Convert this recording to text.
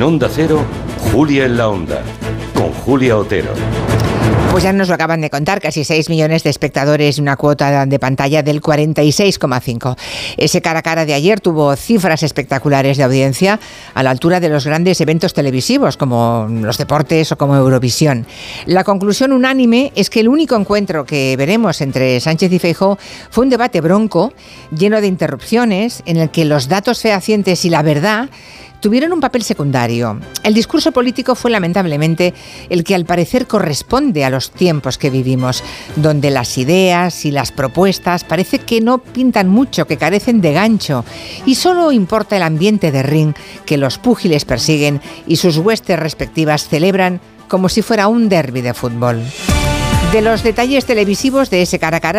En Onda Cero, Julia en la Onda, con Julia Otero. Pues ya nos lo acaban de contar, casi 6 millones de espectadores una cuota de pantalla del 46,5. Ese cara a cara de ayer tuvo cifras espectaculares de audiencia a la altura de los grandes eventos televisivos como los deportes o como Eurovisión. La conclusión unánime es que el único encuentro que veremos entre Sánchez y Feijóo fue un debate bronco, lleno de interrupciones, en el que los datos fehacientes y la verdad tuvieron un papel secundario. El discurso político fue lamentablemente el que al parecer corresponde a los tiempos que vivimos, donde las ideas y las propuestas parece que no pintan mucho, que carecen de gancho, y solo importa el ambiente de ring que los púgiles persiguen y sus huestes respectivas celebran como si fuera un derby de fútbol. De los detalles televisivos de ese cara a cara